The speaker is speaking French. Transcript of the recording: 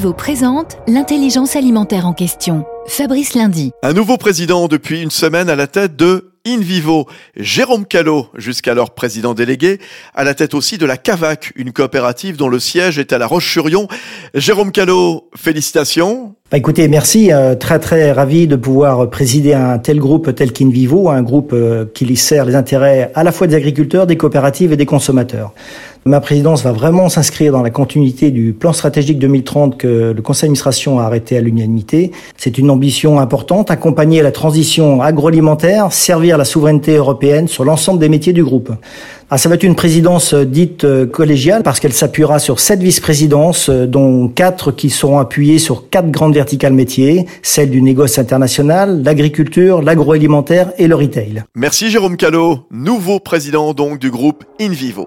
InVivo présente l'intelligence alimentaire en question. Fabrice Lundi. Un nouveau président depuis une semaine à la tête de InVivo, Jérôme Callot, jusqu'alors président délégué, à la tête aussi de la CAVAC, une coopérative dont le siège est à La Roche-sur-Yon. Jérôme Callot, félicitations. Bah écoutez, merci. Euh, très très ravi de pouvoir présider un tel groupe tel qu'InVivo, un groupe euh, qui sert les intérêts à la fois des agriculteurs, des coopératives et des consommateurs. Ma présidence va vraiment s'inscrire dans la continuité du plan stratégique 2030 que le conseil d'administration a arrêté à l'unanimité. C'est une ambition importante, accompagner la transition agroalimentaire, servir la souveraineté européenne sur l'ensemble des métiers du groupe. Ah, ça va être une présidence dite euh, collégiale parce qu'elle s'appuiera sur sept vice-présidences, euh, dont quatre qui seront appuyées sur quatre grandes verticales métiers, celles du négoce international, l'agriculture, l'agroalimentaire et le retail. Merci Jérôme Callot, nouveau président donc du groupe InVivo.